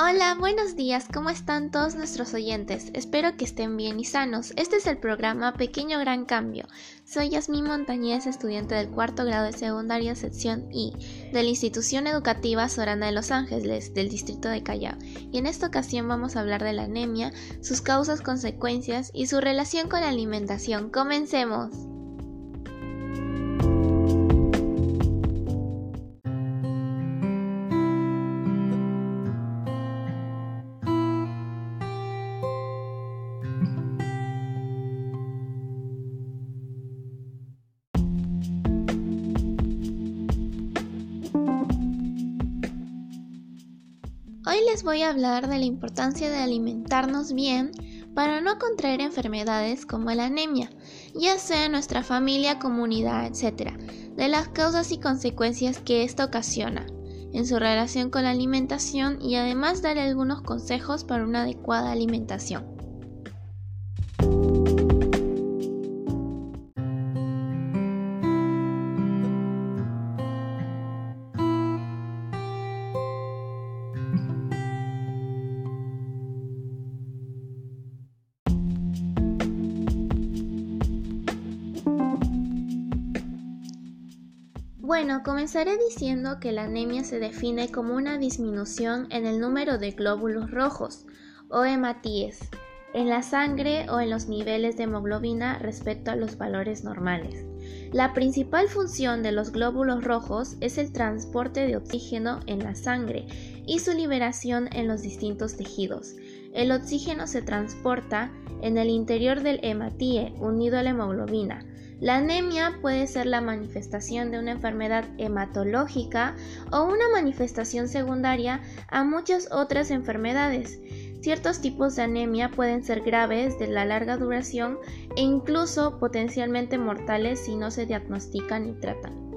Hola, buenos días, ¿cómo están todos nuestros oyentes? Espero que estén bien y sanos. Este es el programa Pequeño Gran Cambio. Soy Yasmín Montañez, estudiante del cuarto grado de secundaria sección I de la institución educativa Sorana de Los Ángeles del distrito de Callao. Y en esta ocasión vamos a hablar de la anemia, sus causas, consecuencias y su relación con la alimentación. ¡Comencemos! Hoy les voy a hablar de la importancia de alimentarnos bien para no contraer enfermedades como la anemia, ya sea en nuestra familia, comunidad, etc., de las causas y consecuencias que esto ocasiona en su relación con la alimentación y además daré algunos consejos para una adecuada alimentación. Bueno, comenzaré diciendo que la anemia se define como una disminución en el número de glóbulos rojos o hematíes en la sangre o en los niveles de hemoglobina respecto a los valores normales. La principal función de los glóbulos rojos es el transporte de oxígeno en la sangre y su liberación en los distintos tejidos. El oxígeno se transporta en el interior del hematíe unido a la hemoglobina. La anemia puede ser la manifestación de una enfermedad hematológica o una manifestación secundaria a muchas otras enfermedades. Ciertos tipos de anemia pueden ser graves, de la larga duración e incluso potencialmente mortales si no se diagnostican y tratan.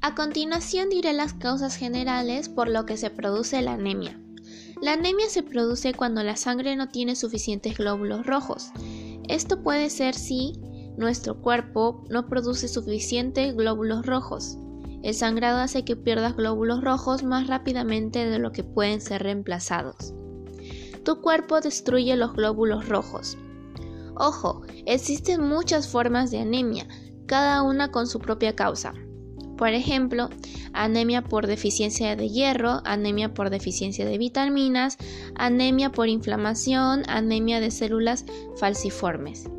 A continuación diré las causas generales por lo que se produce la anemia. La anemia se produce cuando la sangre no tiene suficientes glóbulos rojos. Esto puede ser si nuestro cuerpo no produce suficientes glóbulos rojos. El sangrado hace que pierdas glóbulos rojos más rápidamente de lo que pueden ser reemplazados. Tu cuerpo destruye los glóbulos rojos. Ojo, existen muchas formas de anemia, cada una con su propia causa. Por ejemplo, anemia por deficiencia de hierro, anemia por deficiencia de vitaminas, anemia por inflamación, anemia de células falciformes.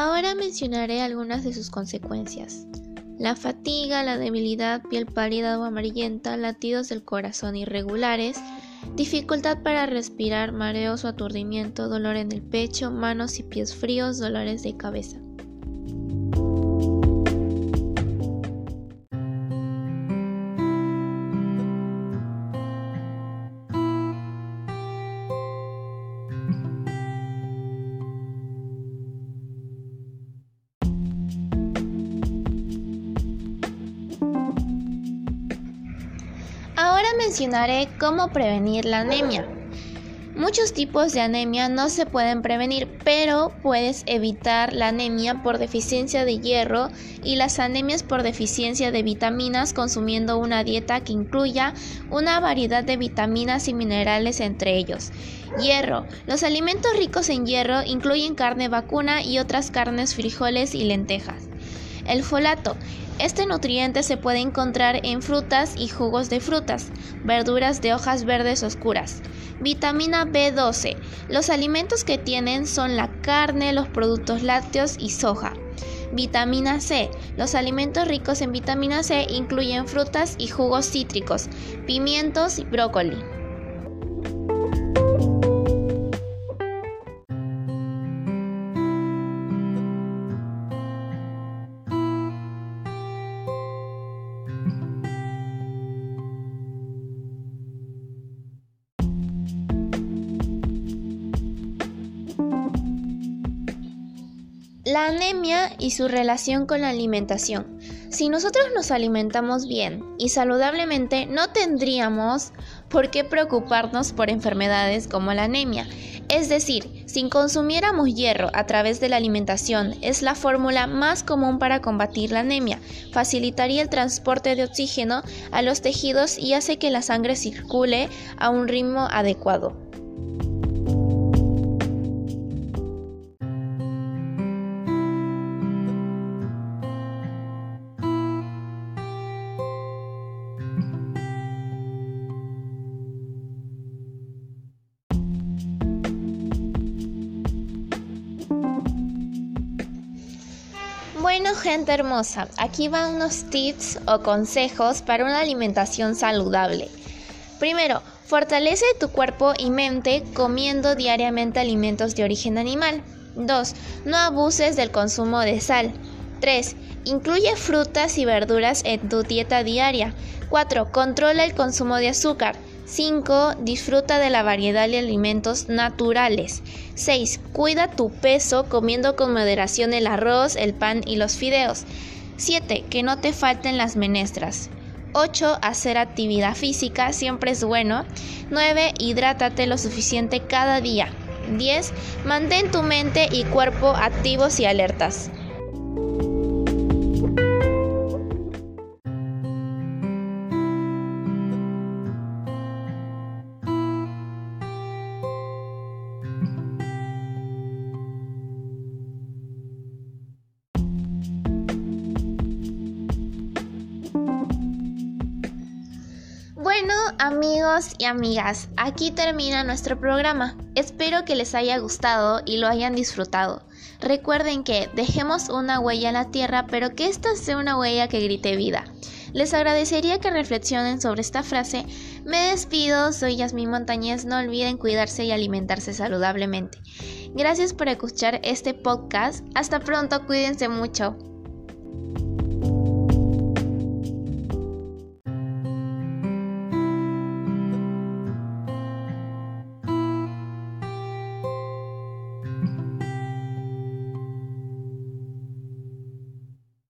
Ahora mencionaré algunas de sus consecuencias. La fatiga, la debilidad, piel pálida o amarillenta, latidos del corazón irregulares, dificultad para respirar, mareos o aturdimiento, dolor en el pecho, manos y pies fríos, dolores de cabeza. Mencionaré cómo prevenir la anemia. Muchos tipos de anemia no se pueden prevenir, pero puedes evitar la anemia por deficiencia de hierro y las anemias por deficiencia de vitaminas consumiendo una dieta que incluya una variedad de vitaminas y minerales entre ellos. Hierro. Los alimentos ricos en hierro incluyen carne vacuna y otras carnes, frijoles y lentejas. El folato. Este nutriente se puede encontrar en frutas y jugos de frutas, verduras de hojas verdes oscuras. Vitamina B12. Los alimentos que tienen son la carne, los productos lácteos y soja. Vitamina C. Los alimentos ricos en vitamina C incluyen frutas y jugos cítricos, pimientos y brócoli. La anemia y su relación con la alimentación. Si nosotros nos alimentamos bien y saludablemente, no tendríamos por qué preocuparnos por enfermedades como la anemia. Es decir, si consumiéramos hierro a través de la alimentación, es la fórmula más común para combatir la anemia. Facilitaría el transporte de oxígeno a los tejidos y hace que la sangre circule a un ritmo adecuado. Bueno, gente hermosa, aquí van unos tips o consejos para una alimentación saludable. Primero, fortalece tu cuerpo y mente comiendo diariamente alimentos de origen animal. 2. No abuses del consumo de sal. 3. Incluye frutas y verduras en tu dieta diaria. 4. Controla el consumo de azúcar. 5. Disfruta de la variedad de alimentos naturales. 6. Cuida tu peso comiendo con moderación el arroz, el pan y los fideos. 7. Que no te falten las menestras. 8. Hacer actividad física siempre es bueno. 9. Hidrátate lo suficiente cada día. 10. Mantén tu mente y cuerpo activos y alertas. Bueno, amigos y amigas, aquí termina nuestro programa. Espero que les haya gustado y lo hayan disfrutado. Recuerden que dejemos una huella en la tierra, pero que esta sea una huella que grite vida. Les agradecería que reflexionen sobre esta frase. Me despido, soy Yasmín Montañez, no olviden cuidarse y alimentarse saludablemente. Gracias por escuchar este podcast. Hasta pronto, cuídense mucho.